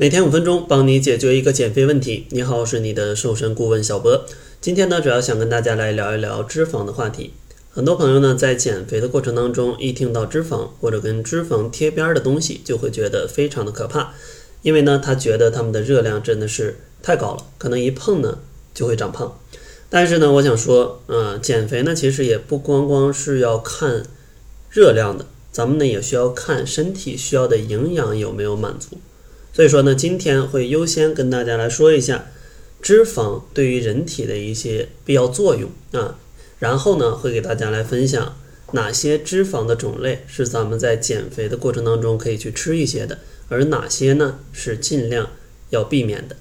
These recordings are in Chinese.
每天五分钟，帮你解决一个减肥问题。你好，我是你的瘦身顾问小博。今天呢，主要想跟大家来聊一聊脂肪的话题。很多朋友呢，在减肥的过程当中，一听到脂肪或者跟脂肪贴边的东西，就会觉得非常的可怕，因为呢，他觉得他们的热量真的是太高了，可能一碰呢就会长胖。但是呢，我想说，嗯，减肥呢，其实也不光光是要看热量的，咱们呢也需要看身体需要的营养有没有满足。所以说呢，今天会优先跟大家来说一下脂肪对于人体的一些必要作用啊，然后呢，会给大家来分享哪些脂肪的种类是咱们在减肥的过程当中可以去吃一些的，而哪些呢是尽量要避免的。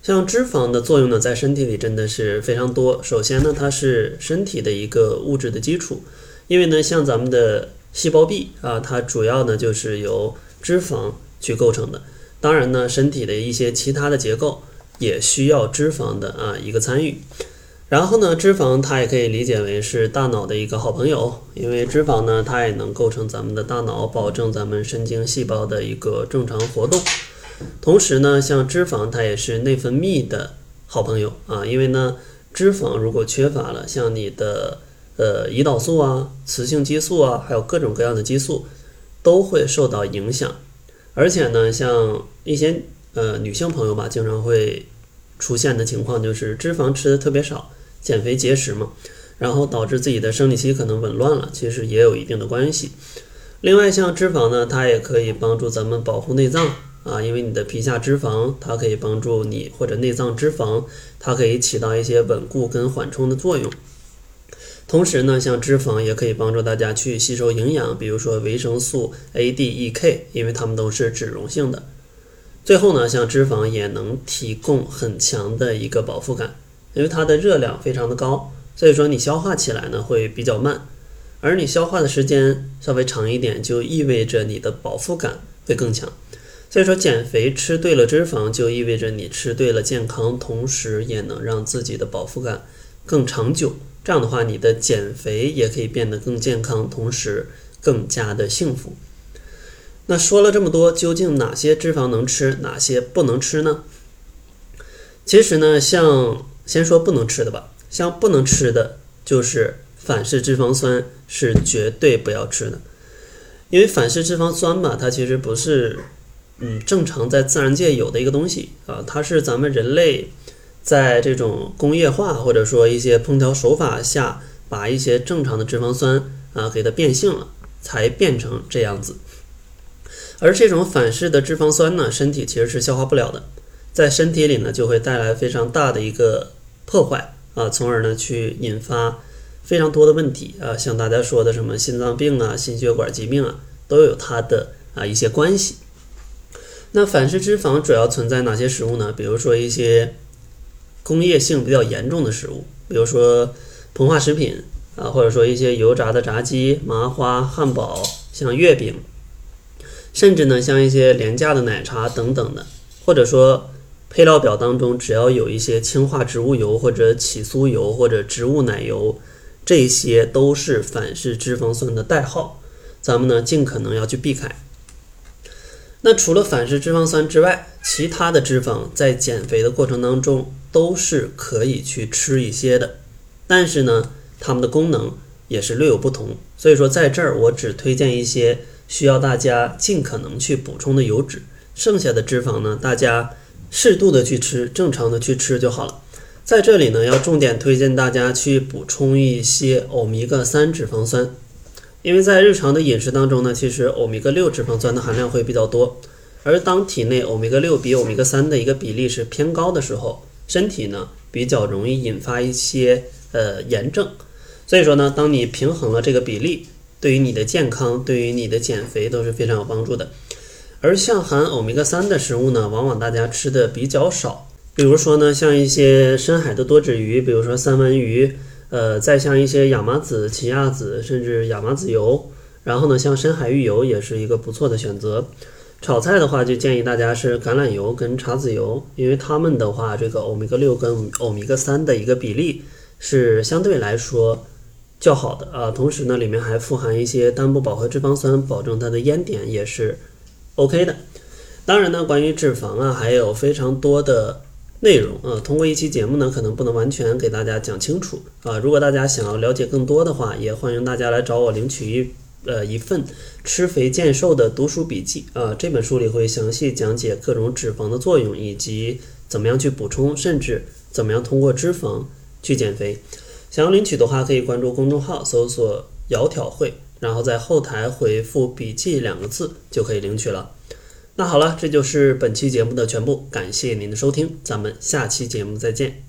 像脂肪的作用呢，在身体里真的是非常多。首先呢，它是身体的一个物质的基础，因为呢，像咱们的细胞壁啊，它主要呢就是由脂肪去构成的。当然呢，身体的一些其他的结构也需要脂肪的啊一个参与。然后呢，脂肪它也可以理解为是大脑的一个好朋友，因为脂肪呢，它也能构成咱们的大脑，保证咱们神经细胞的一个正常活动。同时呢，像脂肪它也是内分泌的好朋友啊，因为呢，脂肪如果缺乏了，像你的呃胰岛素啊、雌性激素啊，还有各种各样的激素都会受到影响。而且呢，像一些呃女性朋友吧，经常会出现的情况就是脂肪吃的特别少，减肥节食嘛，然后导致自己的生理期可能紊乱了，其实也有一定的关系。另外，像脂肪呢，它也可以帮助咱们保护内脏啊，因为你的皮下脂肪，它可以帮助你或者内脏脂肪，它可以起到一些稳固跟缓冲的作用。同时呢，像脂肪也可以帮助大家去吸收营养，比如说维生素 A、D、E、K，因为它们都是脂溶性的。最后呢，像脂肪也能提供很强的一个饱腹感，因为它的热量非常的高，所以说你消化起来呢会比较慢，而你消化的时间稍微长一点，就意味着你的饱腹感会更强。所以说减肥吃对了脂肪，就意味着你吃对了健康，同时也能让自己的饱腹感更长久。这样的话，你的减肥也可以变得更健康，同时更加的幸福。那说了这么多，究竟哪些脂肪能吃，哪些不能吃呢？其实呢，像先说不能吃的吧，像不能吃的就是反式脂肪酸是绝对不要吃的，因为反式脂肪酸吧，它其实不是嗯正常在自然界有的一个东西啊，它是咱们人类。在这种工业化或者说一些烹调手法下，把一些正常的脂肪酸啊给它变性了，才变成这样子。而这种反式的脂肪酸呢，身体其实是消化不了的，在身体里呢就会带来非常大的一个破坏啊，从而呢去引发非常多的问题啊，像大家说的什么心脏病啊、心血管疾病啊，都有它的啊一些关系。那反式脂肪主要存在哪些食物呢？比如说一些。工业性比较严重的食物，比如说膨化食品啊，或者说一些油炸的炸鸡、麻花、汉堡，像月饼，甚至呢像一些廉价的奶茶等等的，或者说配料表当中只要有一些氢化植物油或者起酥油或者植物奶油，这些都是反式脂肪酸的代号，咱们呢尽可能要去避开。那除了反式脂肪酸之外，其他的脂肪在减肥的过程当中都是可以去吃一些的，但是呢，它们的功能也是略有不同。所以说，在这儿我只推荐一些需要大家尽可能去补充的油脂，剩下的脂肪呢，大家适度的去吃，正常的去吃就好了。在这里呢，要重点推荐大家去补充一些欧米伽三脂肪酸。因为在日常的饮食当中呢，其实欧米伽六脂肪酸的含量会比较多，而当体内欧米伽六比欧米伽三的一个比例是偏高的时候，身体呢比较容易引发一些呃炎症。所以说呢，当你平衡了这个比例，对于你的健康，对于你的减肥都是非常有帮助的。而像含欧米伽三的食物呢，往往大家吃的比较少，比如说呢，像一些深海的多脂鱼，比如说三文鱼。呃，再像一些亚麻籽、奇亚籽，甚至亚麻籽油，然后呢，像深海鱼油也是一个不错的选择。炒菜的话，就建议大家是橄榄油跟茶籽油，因为它们的话，这个欧米伽六跟欧米伽三的一个比例是相对来说较好的啊。同时呢，里面还富含一些单不饱和脂肪酸，保证它的烟点也是 OK 的。当然呢，关于脂肪啊，还有非常多的内容啊，通过一期节目呢，可能不能完全给大家讲清楚啊。如果大家想要了解更多的话，也欢迎大家来找我领取一呃一份吃肥健瘦的读书笔记啊。这本书里会详细讲解各种脂肪的作用，以及怎么样去补充，甚至怎么样通过脂肪去减肥。想要领取的话，可以关注公众号，搜索“窈窕会”，然后在后台回复“笔记”两个字就可以领取了。那好了，这就是本期节目的全部，感谢您的收听，咱们下期节目再见。